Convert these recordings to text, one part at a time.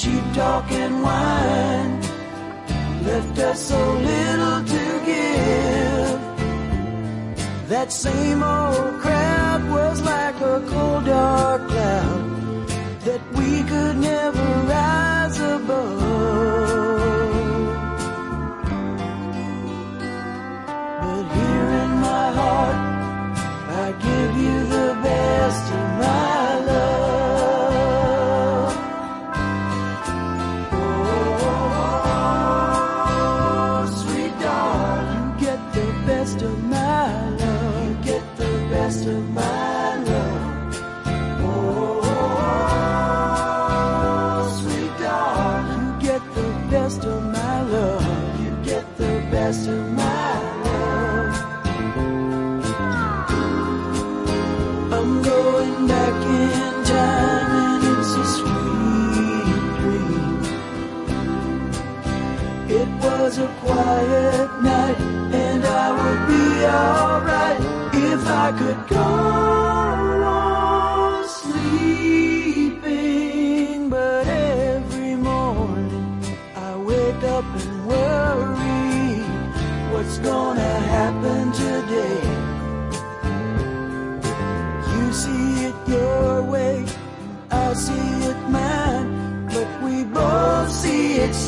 cheap talk and wine left us so little to give. That same old crowd was like a cold dark cloud that we could never rise above.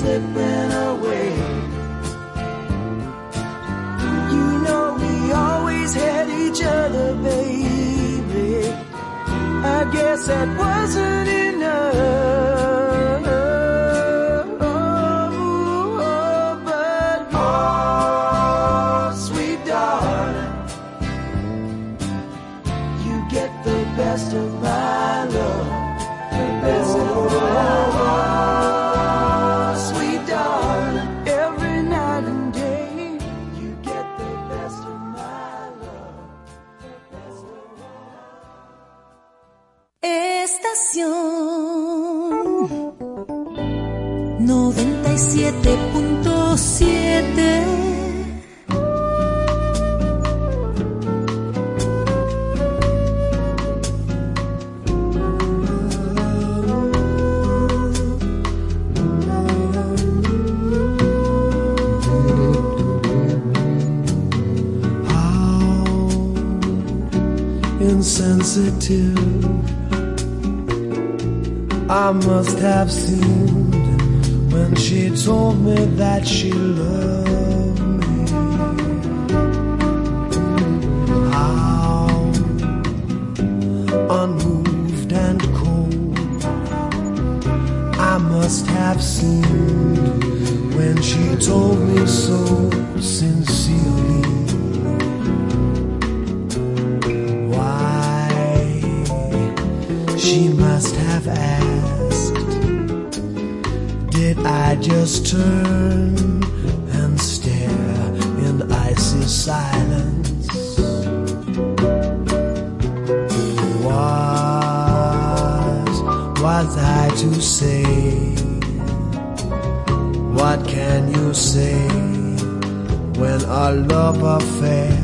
slipping away. You know we always had each other, baby. I guess that wasn't enough. too. I must have seemed when she told me that she loved me. How unmoved and cold I must have seemed when she told me so since. I just turn and stare in icy silence. What was I to say? What can you say when our love affair?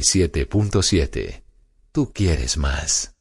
97.7. Tú quieres más.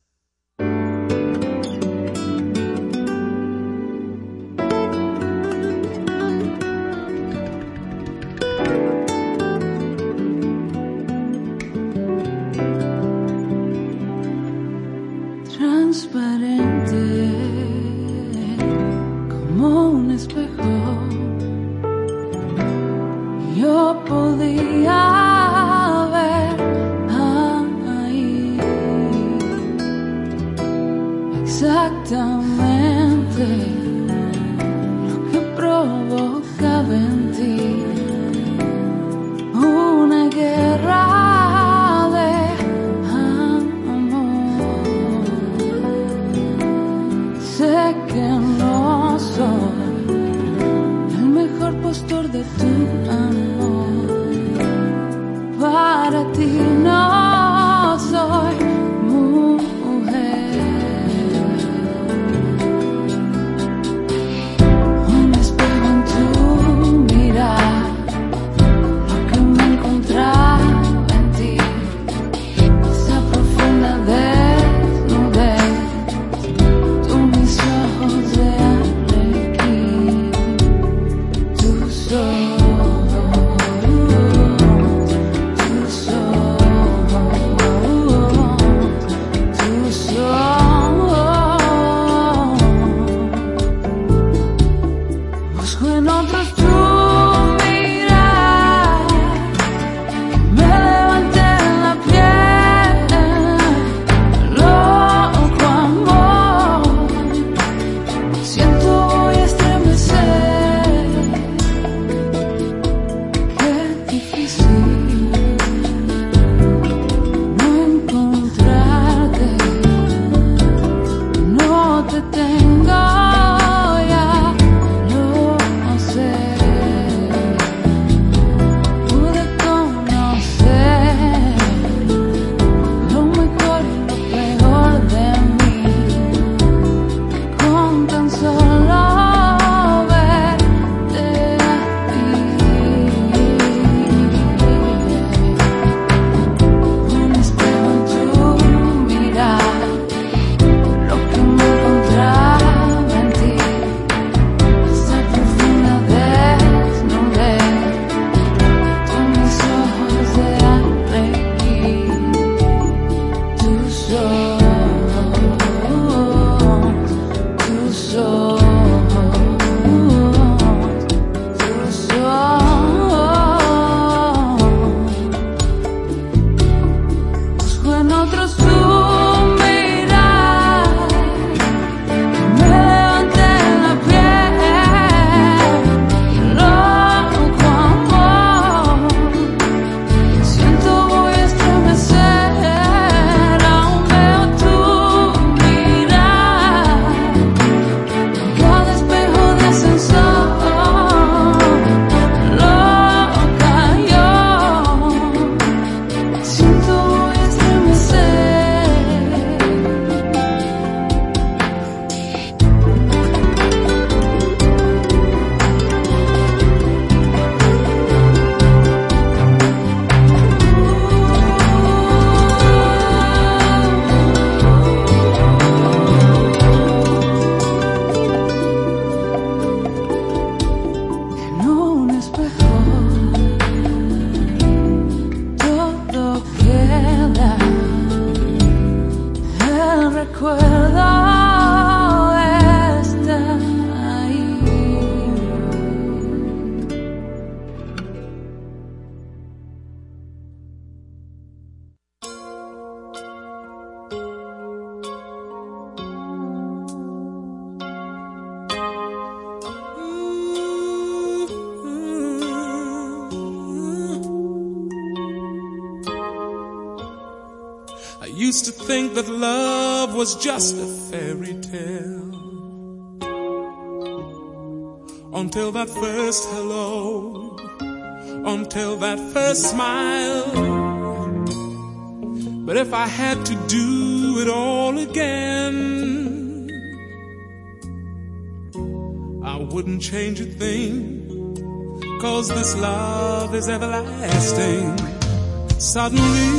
if I had to do it all again, I wouldn't change a thing, cause this love is everlasting. Suddenly,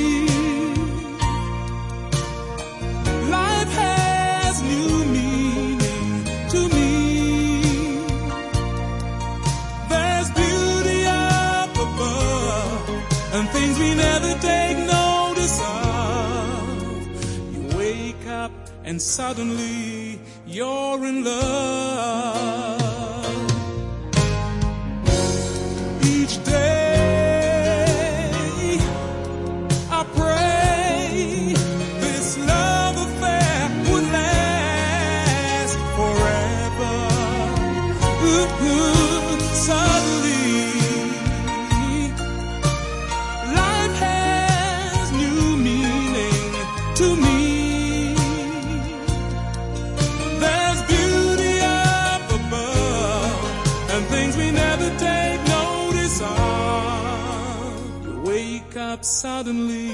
and suddenly you're in love. suddenly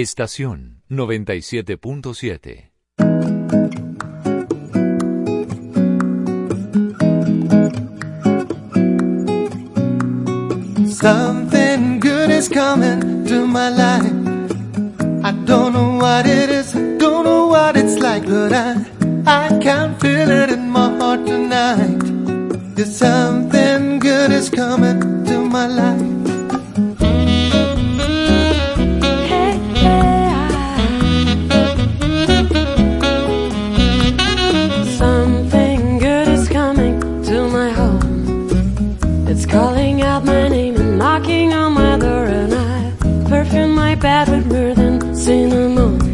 Estación 97.7 Something good is coming to my life. bad with more than cinnamon.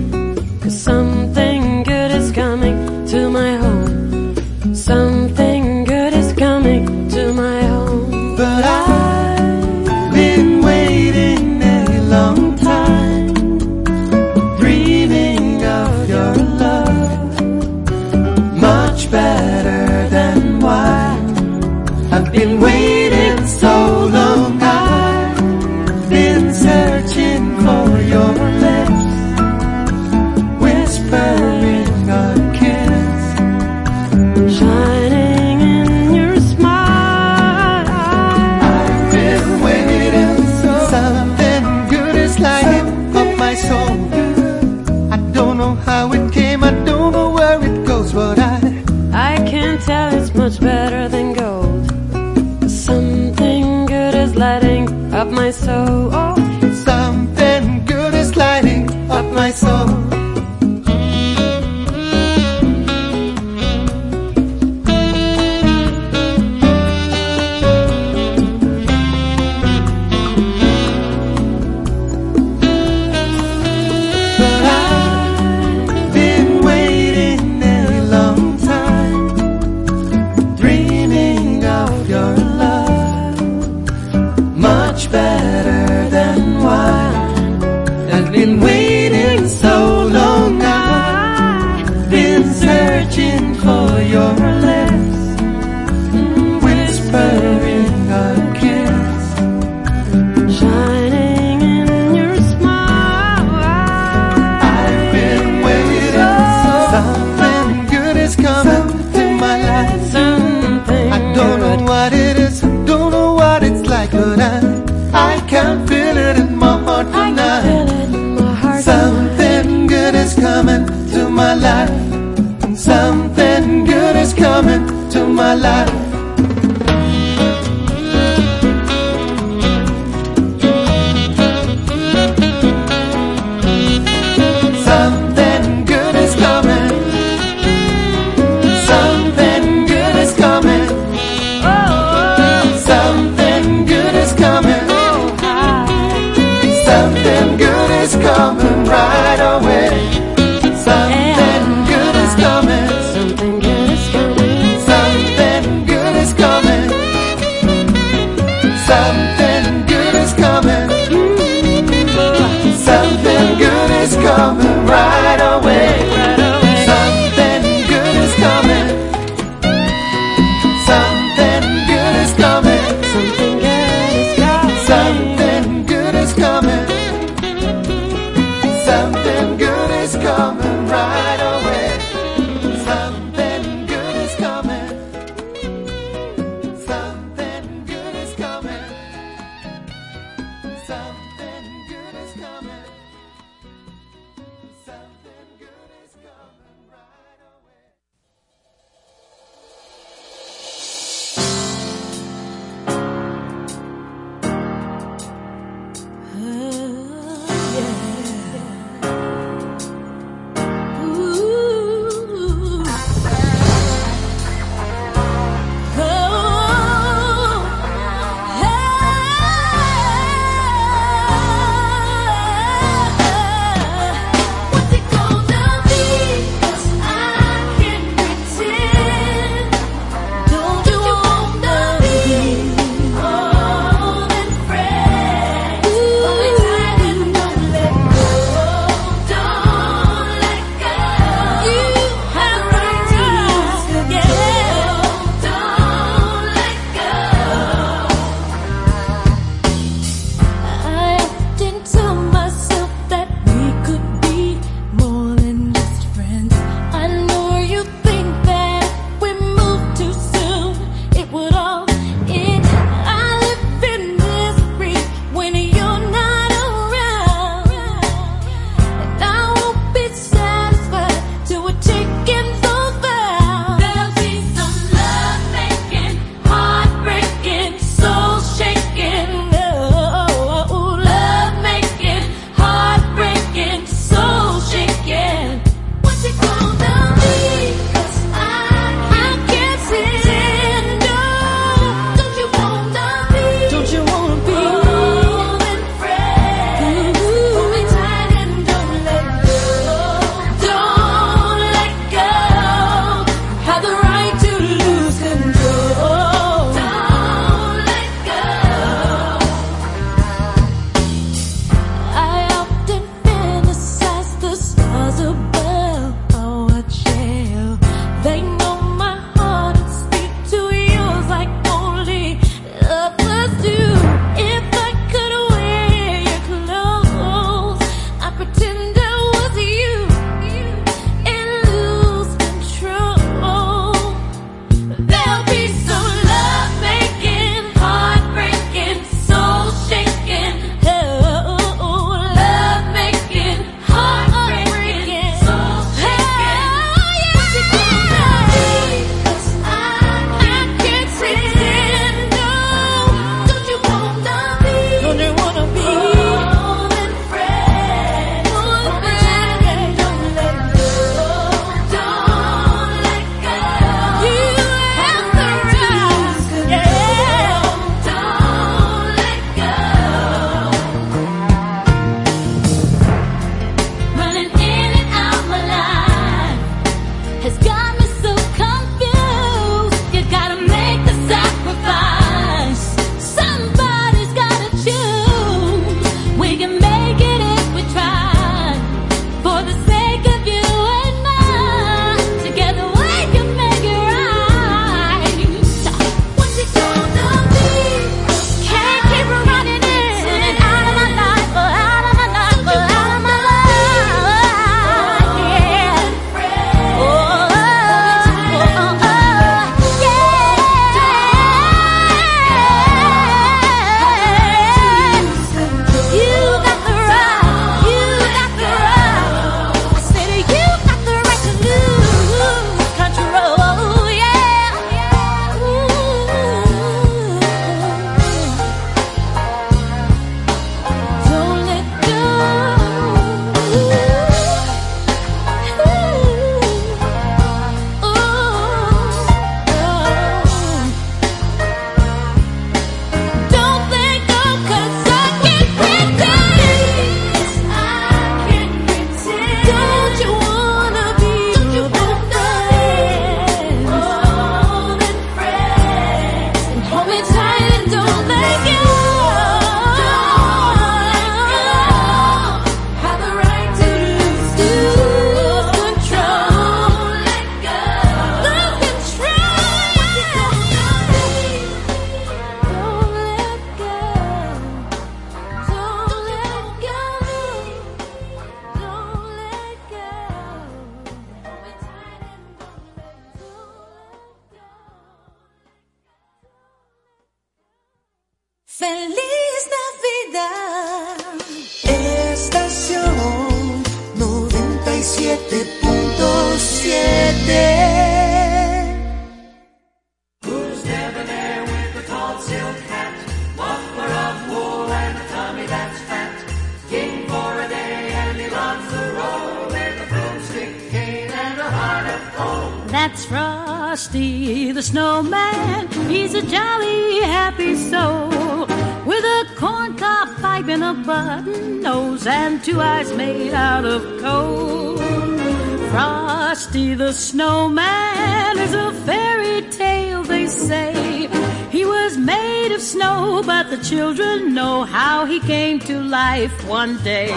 Life one day.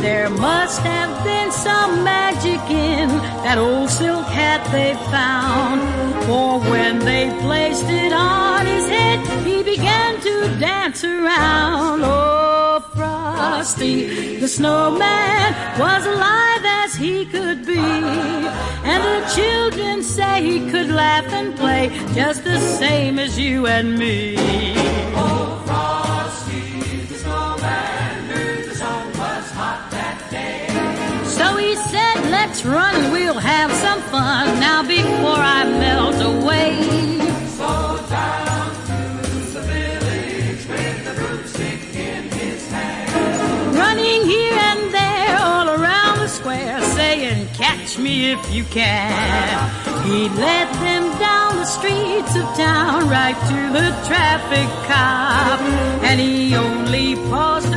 There must have been some magic in that old silk hat they found. For when they placed it on his head, he began to dance around. Oh, Frosty, the snowman was alive as he could be. And the children say he could laugh and play just the same as you and me. Let's run and we'll have some fun now before I melt away. Running here and there all around the square saying, catch me if you can. He led them down the streets of town right to the traffic cop. And he only paused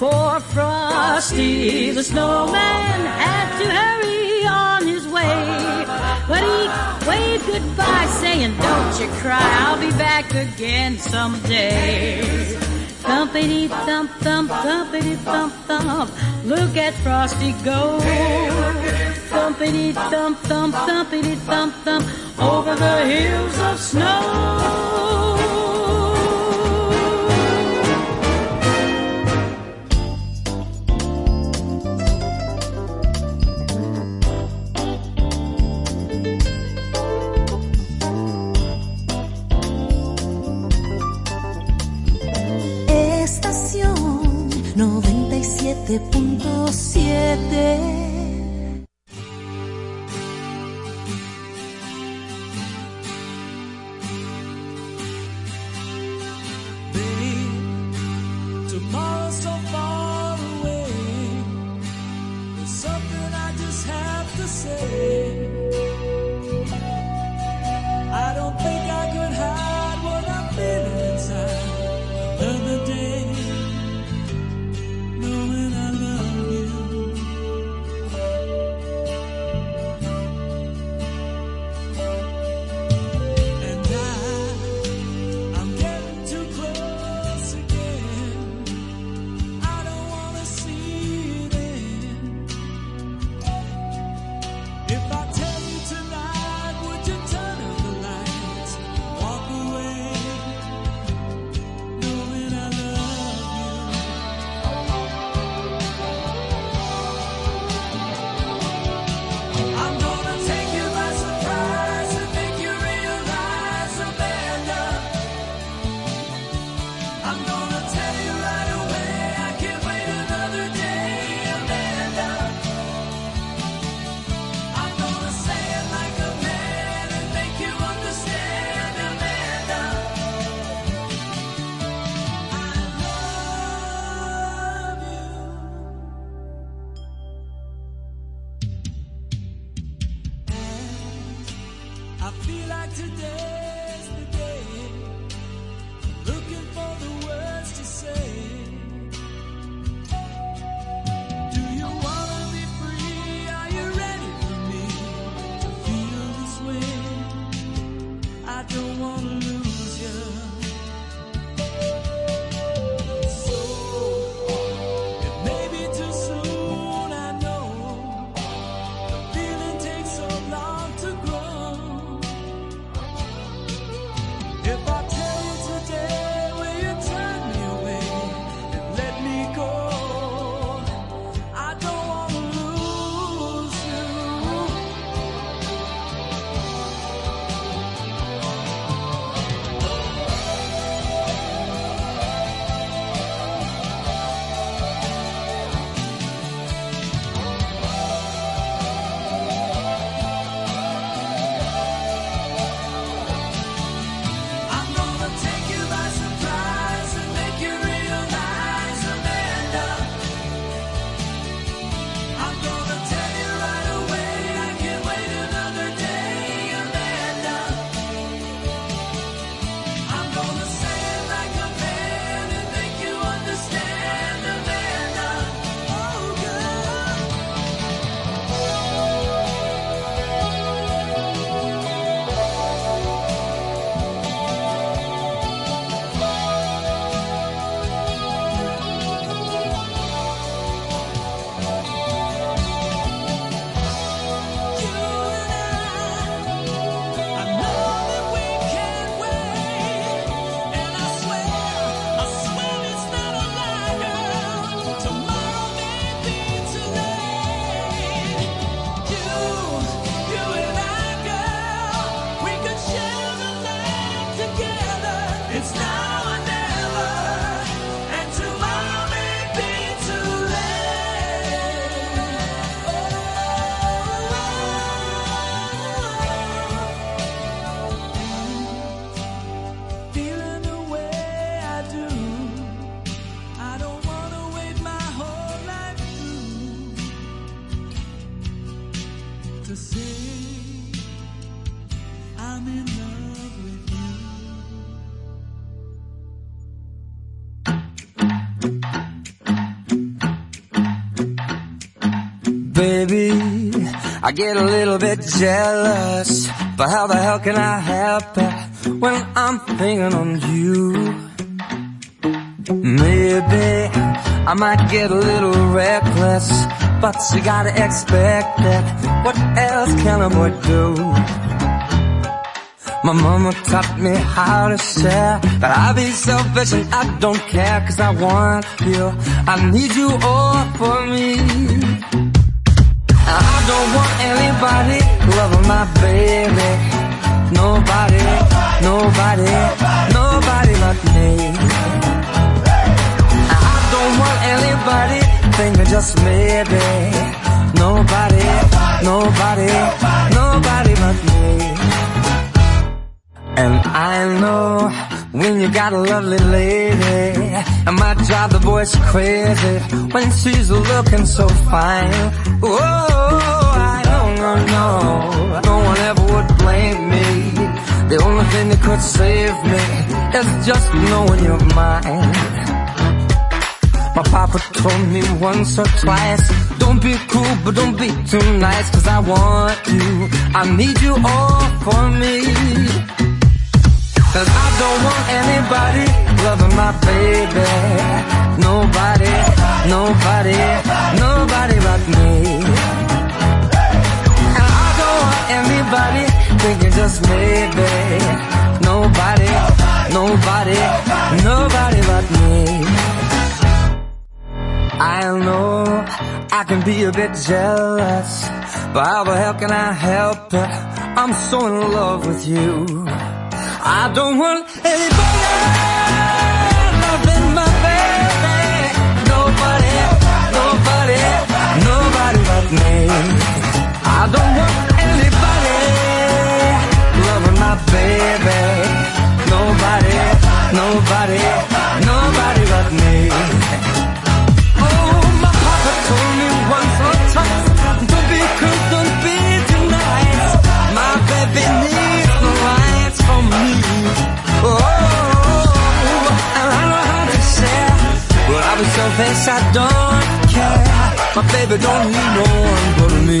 For Frosty the snowman had to hurry on his way. But he waved goodbye saying, don't you cry, I'll be back again someday. Thumpity thump thump, thumpity thump thump. Look at Frosty go. Thumpity thump thump, thumpity thump thump. Over the hills of snow. de pontos siete. I get a little bit jealous, but how the hell can I help it when I'm thinking on you? Maybe I might get a little reckless, but you gotta expect it. What else can a boy do? My mama taught me how to share, but I be selfish and I don't care cause I want you. I need you all for me. Baby. Nobody, nobody, nobody but me. I don't want anybody just maybe. Nobody, nobody, nobody but me. And I know when you got a lovely lady, it might drive the boys crazy when she's looking so fine. Oh, Don't no one ever would blame me. The only thing that could save me is just knowing you're mine. My papa told me once or twice, don't be cruel, but don't be too nice, cause I want you, I need you all for me. Cause I don't want anybody loving my baby. Nobody, nobody, nobody but me. Anybody thinking just maybe. Nobody, nobody, nobody but me. I know I can be a bit jealous, but how the hell can I help it? I'm so in love with you. I don't want anybody loving my baby. Nobody, nobody, nobody but me. I don't want baby. Nobody, nobody, nobody but me. Oh, my papa told me once oh, or twice, don't be cruel, don't be too nice. My baby needs no rights from me. Oh, and I don't know how to share, but I be selfish, I don't care. My baby don't need no one but me.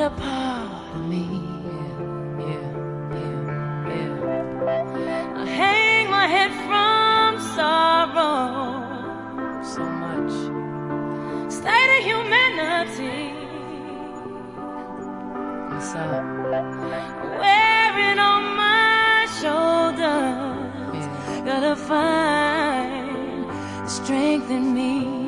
Better part of me. Yeah, yeah, yeah. I hang my head from sorrow. So much. State of humanity. What's up? Wearing on my shoulders. Gotta find the strength in me.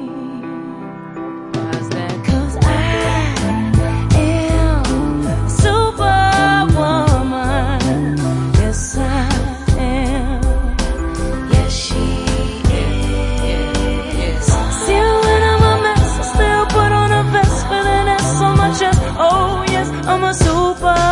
I'm a superwoman.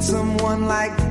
Someone like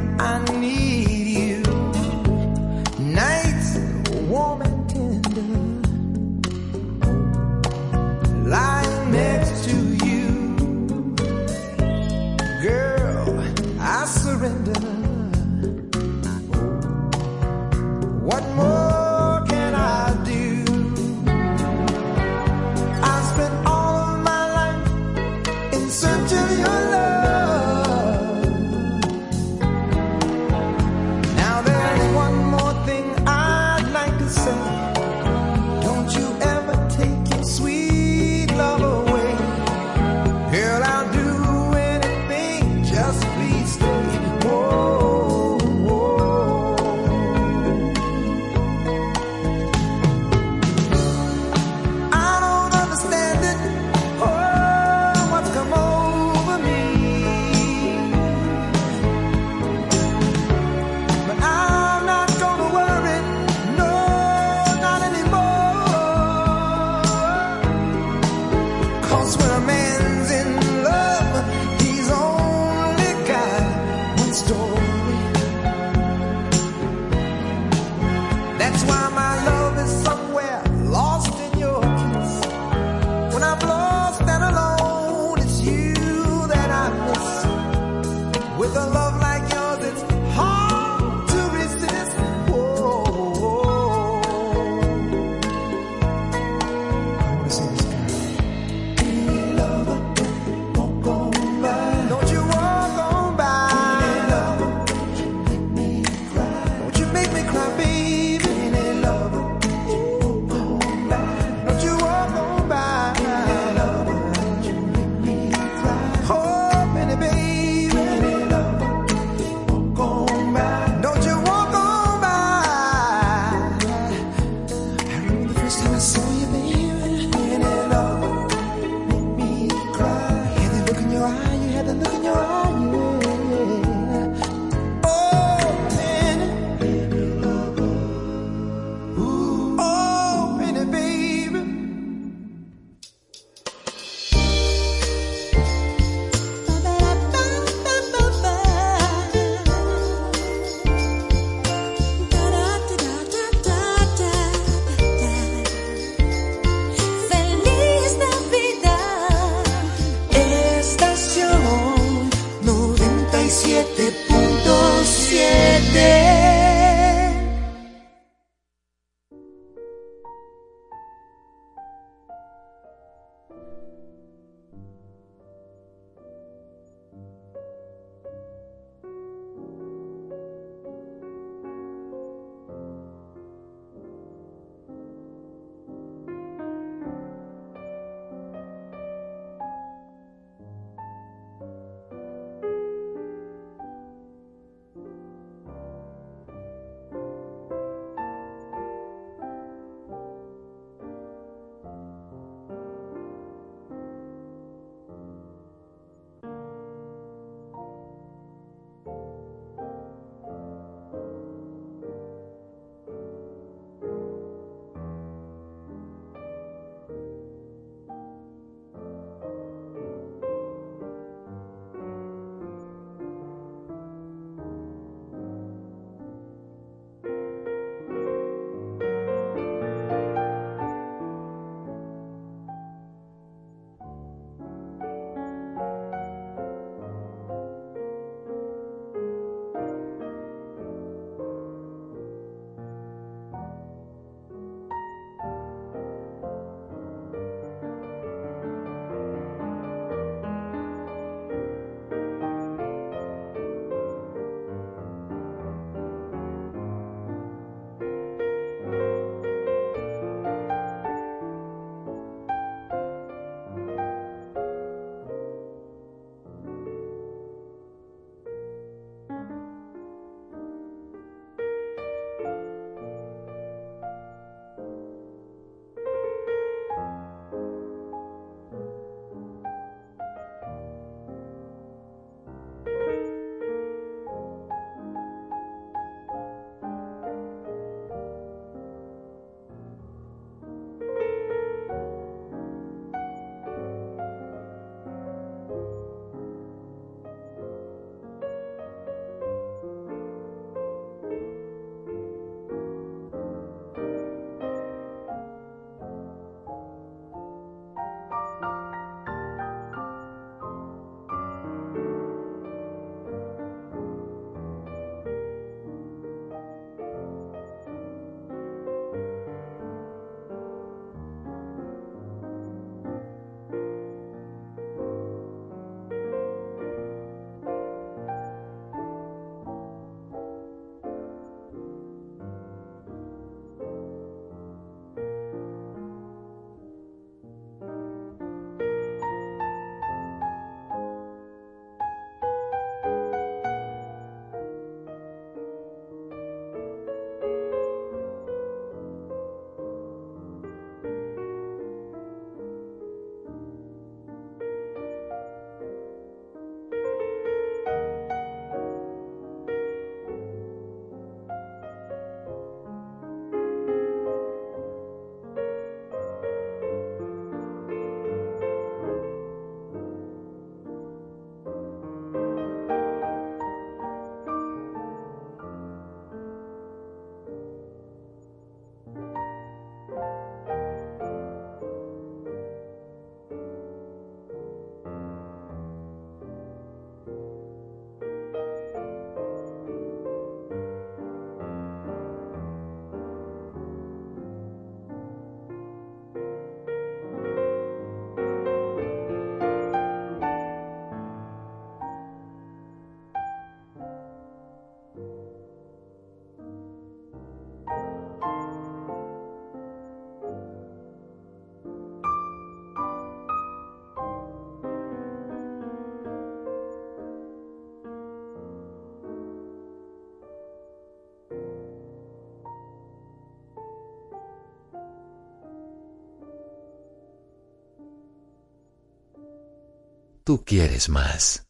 tú quieres más.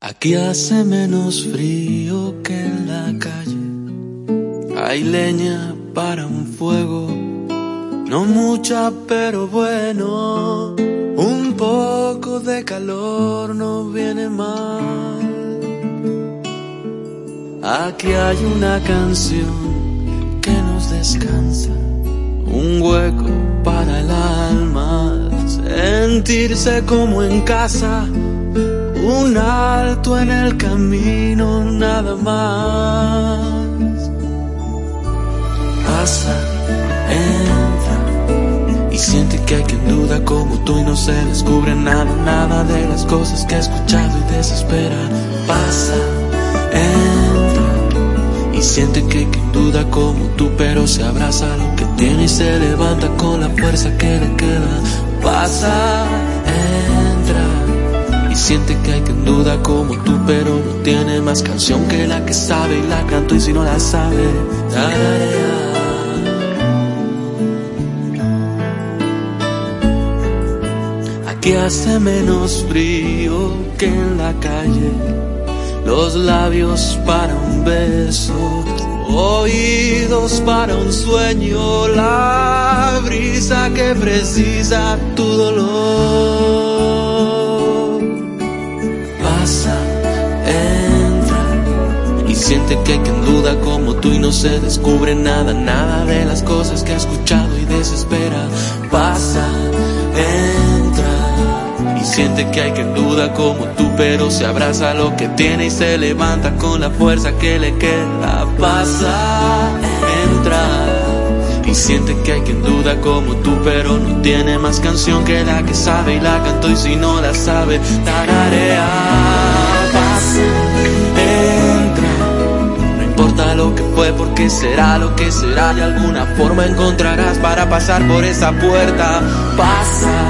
Aquí hace menos frío que en la calle. Hay leña para un fuego. No mucha, pero bueno. Un poco de calor no viene mal. Aquí hay una canción Sentirse como en casa. Un alto en el camino, nada más. Pasa, entra y siente que hay quien duda como tú y no se descubre nada, nada de las cosas que ha escuchado y desespera. Pasa, entra y siente que hay quien duda como tú, pero se abraza lo que tiene y se levanta con la fuerza que le queda. Pasa, entra y siente que hay quien duda como tú, pero no tiene más canción que la que sabe y la canto y si no la sabe. Aquí hace menos frío que en la calle. Los labios para un beso, oídos para un sueño, la brisa que precisa tu dolor. Pasa, entra y siente que quien duda como tú y no se descubre nada, nada de las cosas que ha escuchado y desespera. Pasa, siente que hay quien duda como tú, pero se abraza lo que tiene y se levanta con la fuerza que le queda. Pasa, entra y siente que hay quien duda como tú, pero no tiene más canción que la que sabe y la cantó y si no la sabe, tararea. Pasa, entra. No importa lo que fue, porque será lo que será. De alguna forma encontrarás para pasar por esa puerta. Pasa.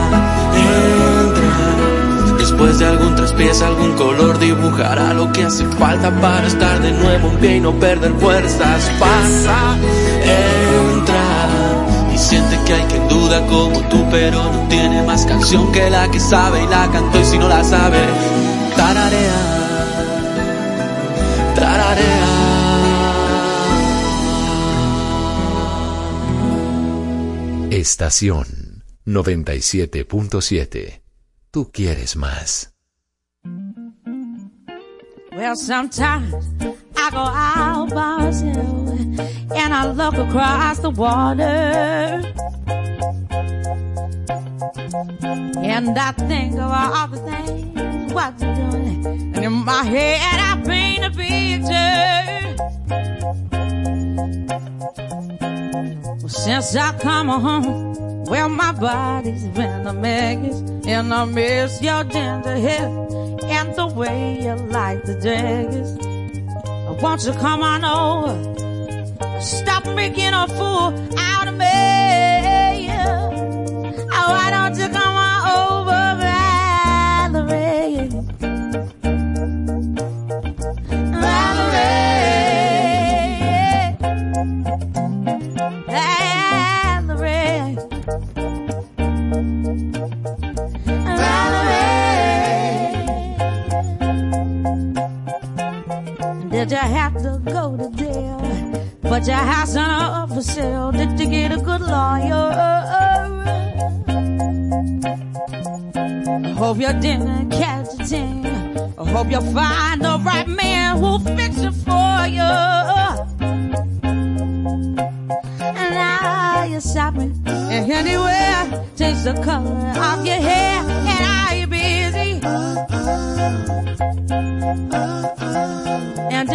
Después de algún traspiés, algún color dibujará lo que hace falta para estar de nuevo en pie y no perder fuerzas. Pasa, entra. Y siente que hay quien duda como tú, pero no tiene más canción que la que sabe y la cantó y si no la sabe, tararea. Estación 97.7. Tú quieres más. Well, sometimes I go out by and I look across the water. And I think of all the things what you're doing. And in my head I paint a picture. Well, since I come home, well, my body's been a mess. And I miss your ginger hair and the way you like the dress. Won't you come on over? Stop making a fool out of me. Oh, why don't you come on But your house on up for sale. Did you get a good lawyer? I hope you didn't catch a thing. I hope you'll find the right man who'll fix it for you. And now you're shopping and anywhere. Change the color of your hair. And are you busy?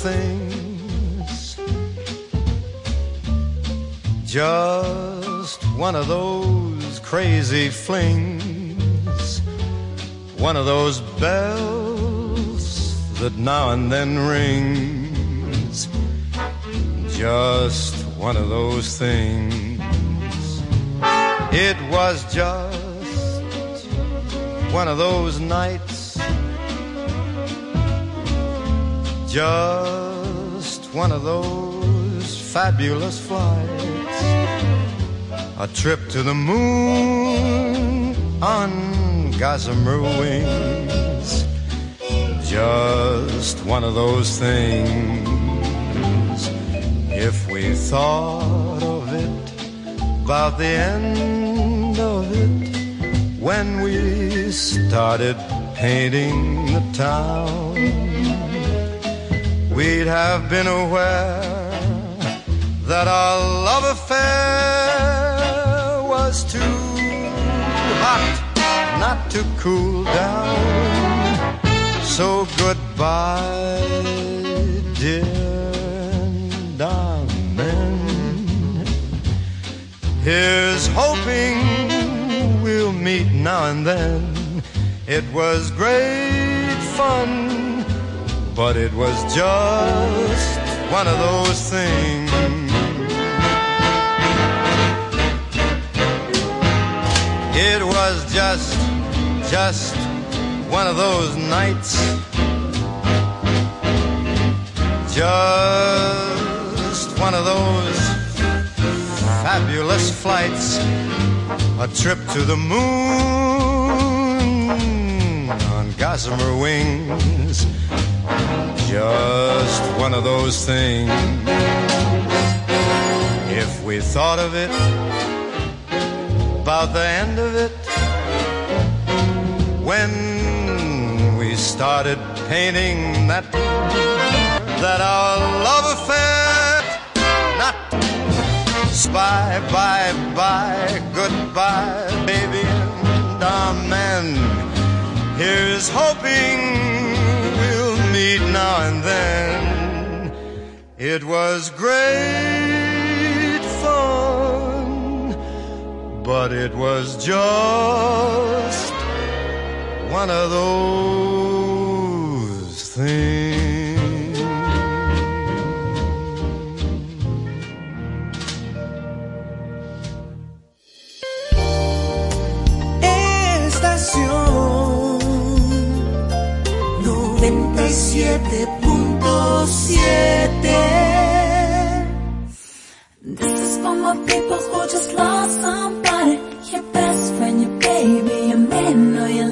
things. Just one of those crazy flings. One of those bells that now and then rings. Just one of those things. It was just one of those nights. Just one of those fabulous flights. A trip to the moon on gossamer wings. Just one of those things. If we thought of it, about the end of it, when we started painting the town we'd have been aware that our love affair was too hot not to cool down. So goodbye, dear. Here's hoping we'll meet now and then. It was great fun but it was just one of those things. It was just, just one of those nights. Just one of those fabulous flights. A trip to the moon on gossamer wings just one of those things. If we thought of it, about the end of it, when we started painting that, that our love affair, not bye, bye, bye, goodbye, baby, and amen. Here's hoping meet now and then. It was great fun, but it was just one of those things. 97.7 This is for my people who just lost somebody. Your best friend, your baby, your man or your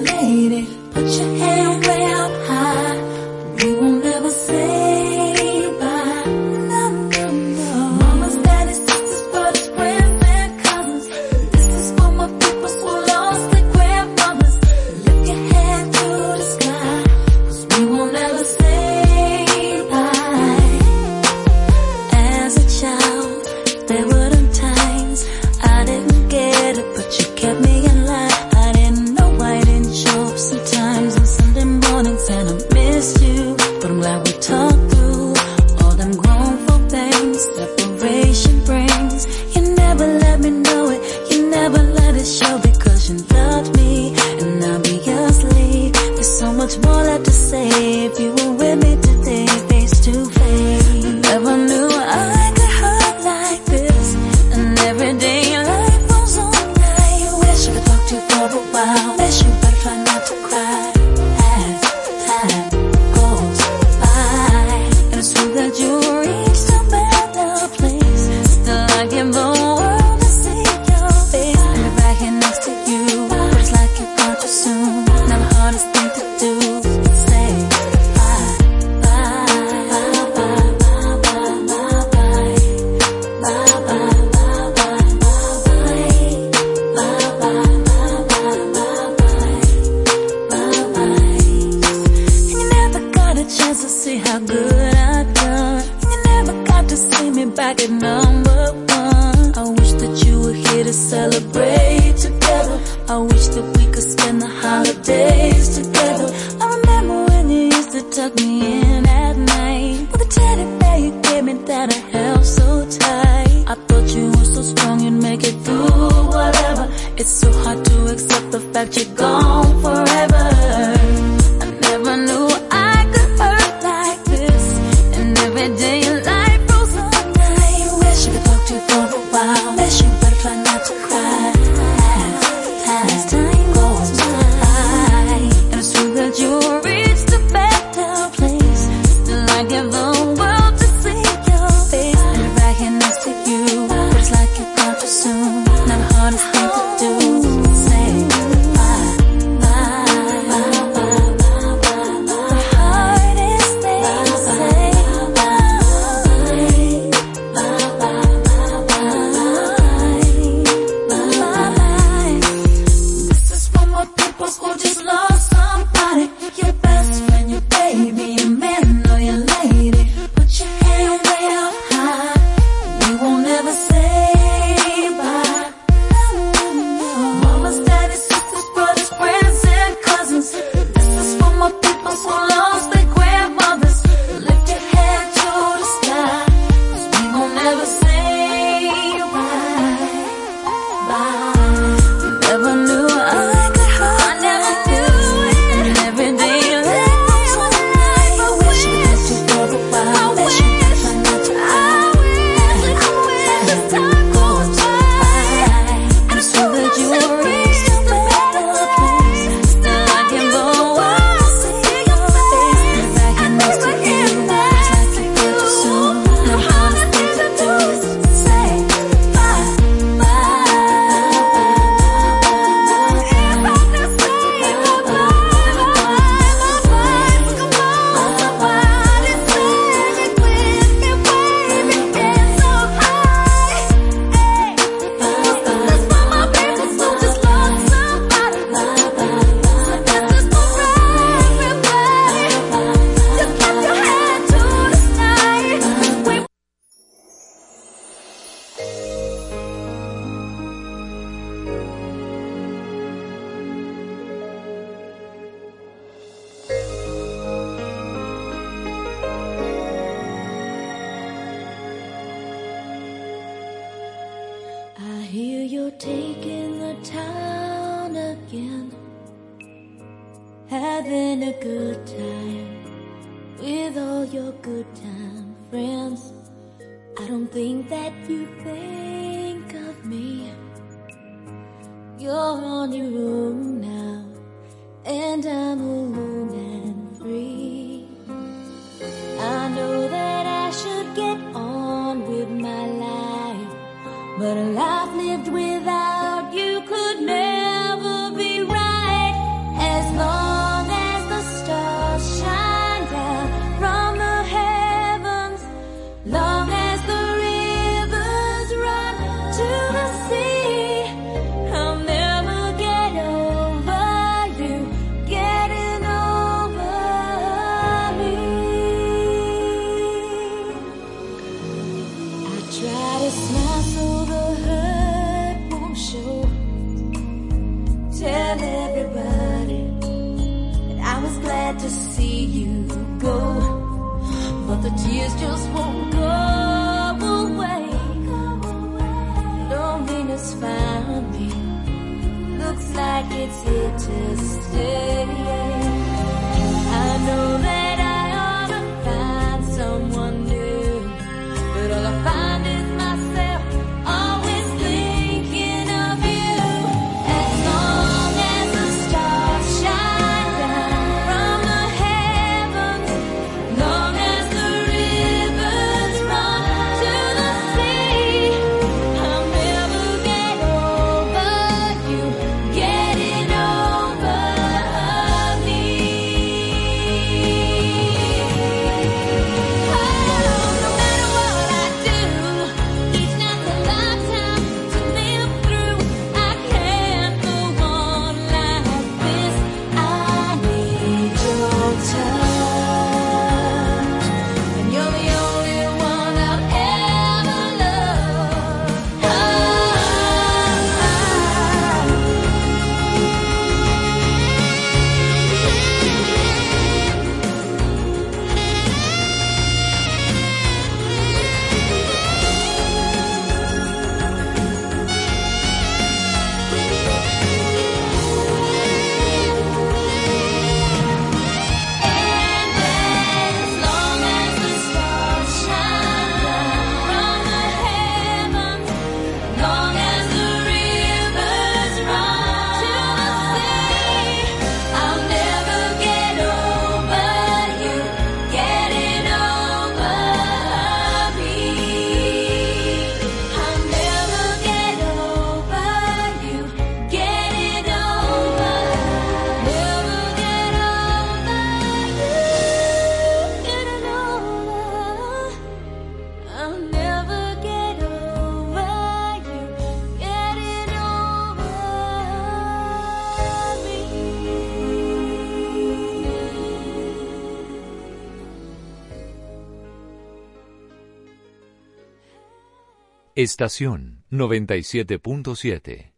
Estación 97.7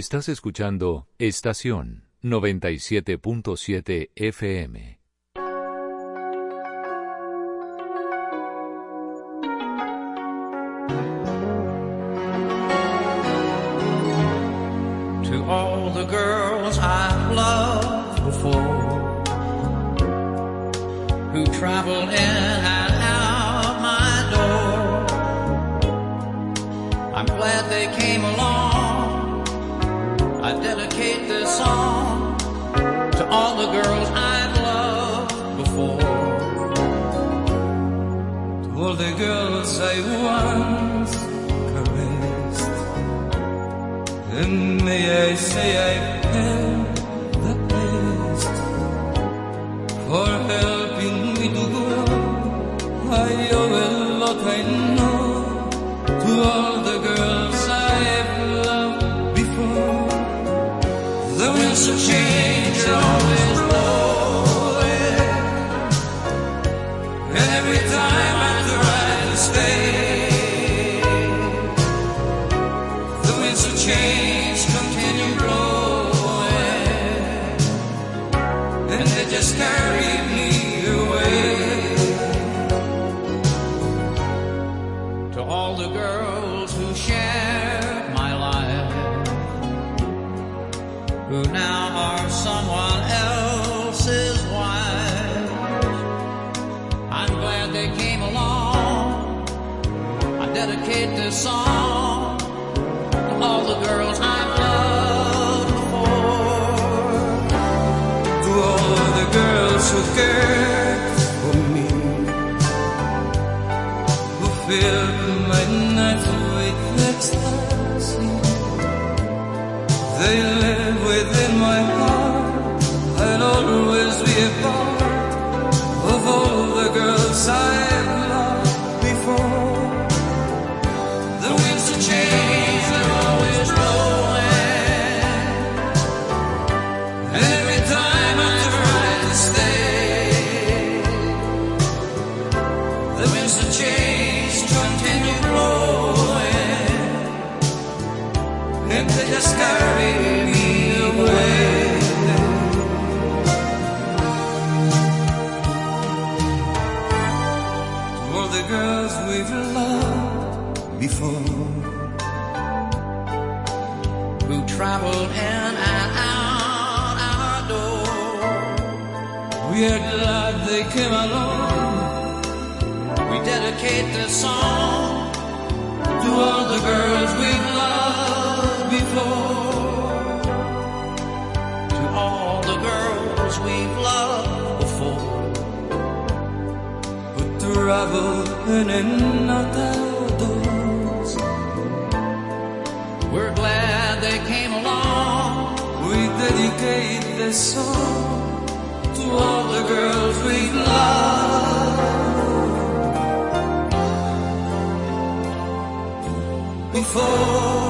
Estás escuchando Estación 97.7 FM. To all the girls I've loved before who traveled in dedicate this song to all the girls I've loved before. To all the girls I once caressed. And may I say I show. We're glad they came along. We dedicate this song to all the girls we love. Before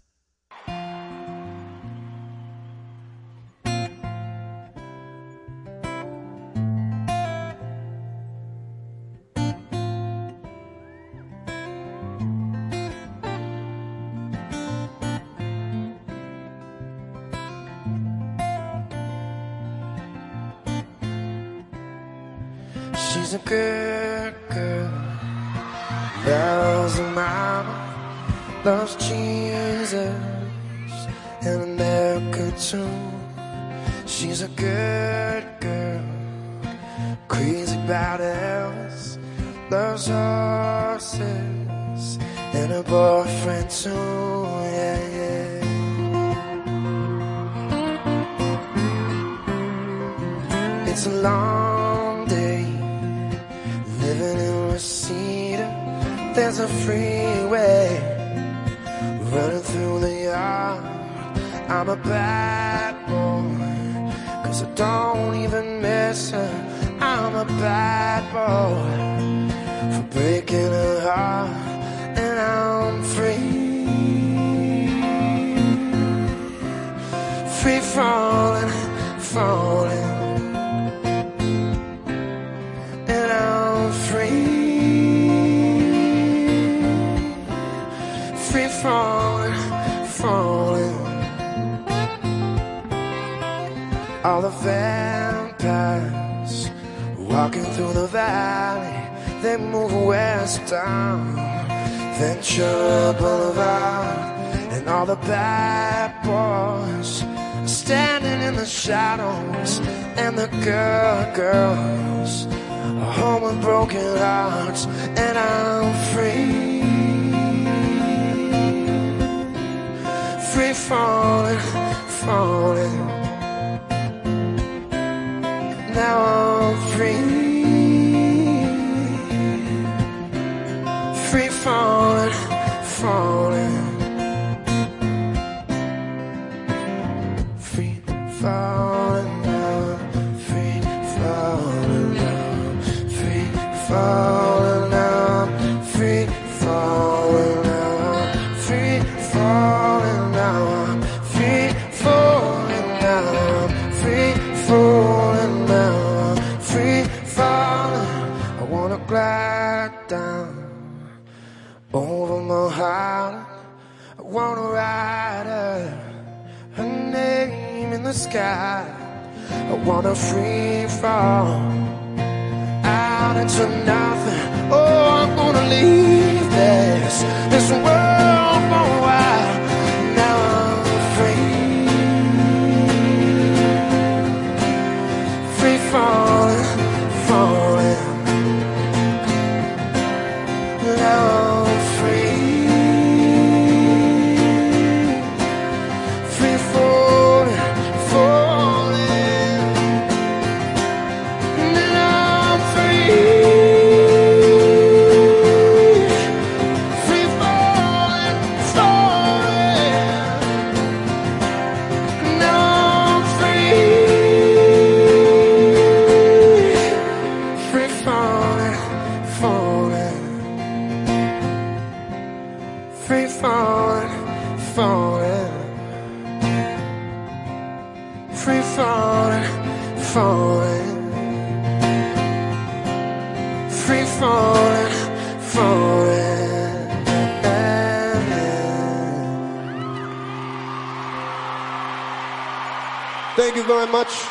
very much.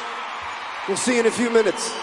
We'll see you in a few minutes.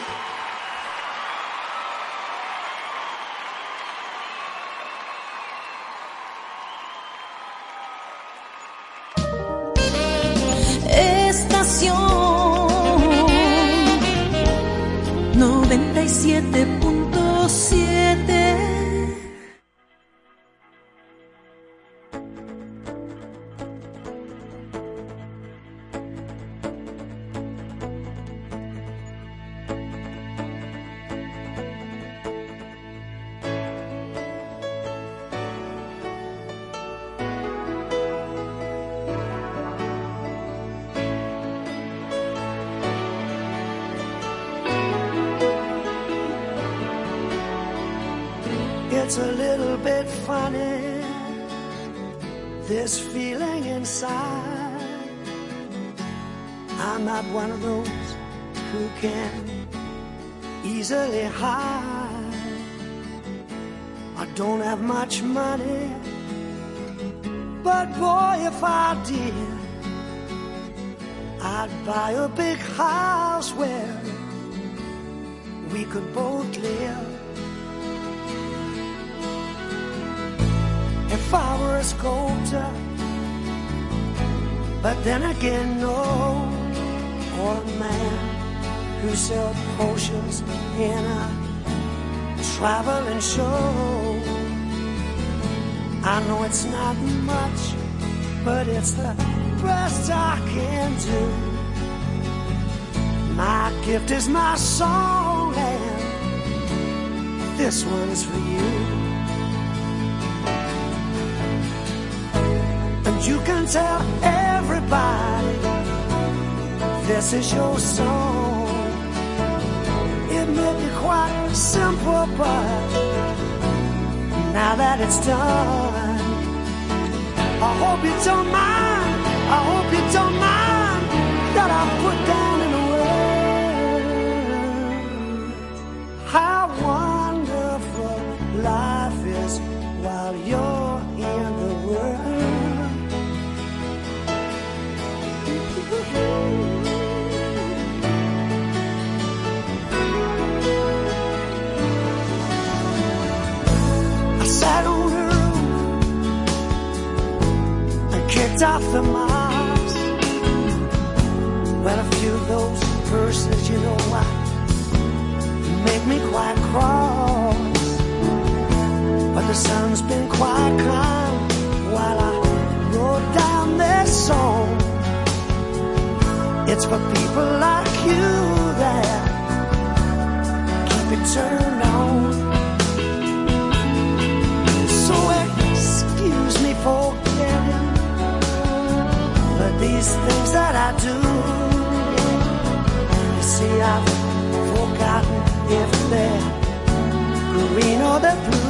rain or the blue.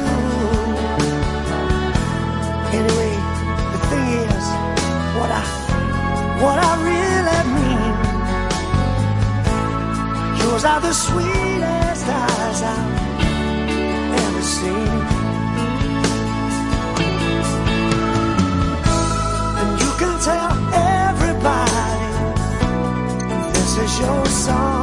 Anyway, the thing is, what I, what I really mean, yours are the sweetest eyes I've ever seen. And you can tell everybody this is your song.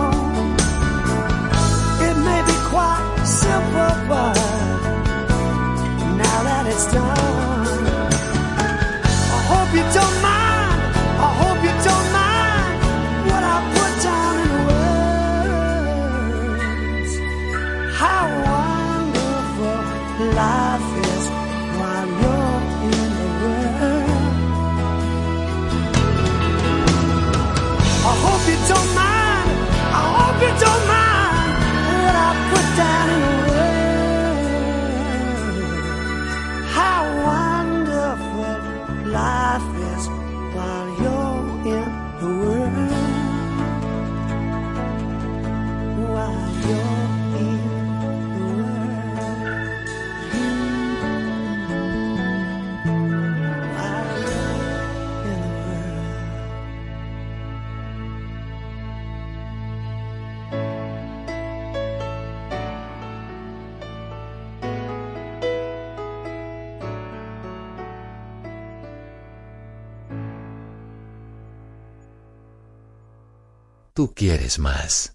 Quieres más.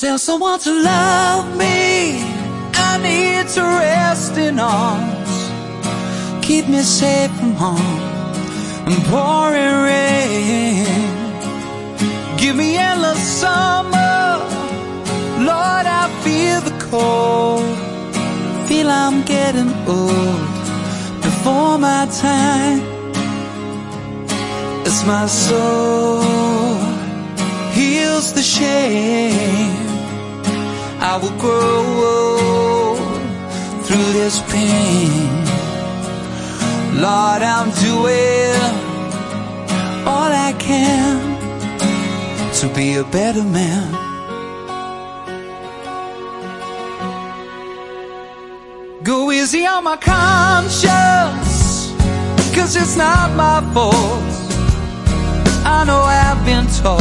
Tell someone to love me. I need to rest in arms. Keep me safe from harm and pouring rain. Give me endless summer. Lord, I feel the cold. Feel I'm getting old before my time. As my soul heals the shame. I will grow through this pain. Lord, I'm doing all I can to be a better man. Go easy on my conscience, cause it's not my fault. I know I've been told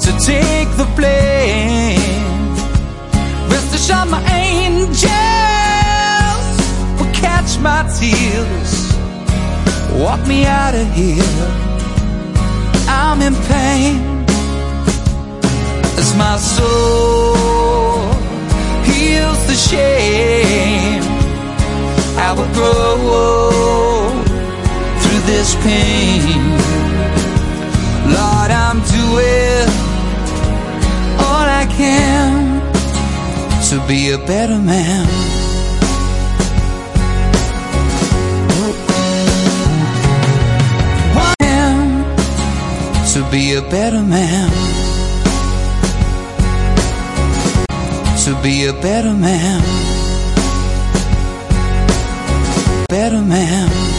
to take the blame. Rest assured, my angels will catch my tears, walk me out of here. I'm in pain as my soul heals the shame. I will grow through this pain. Lord, I'm doing all I can to be a better man. To be a better man. To be a better man. Better man.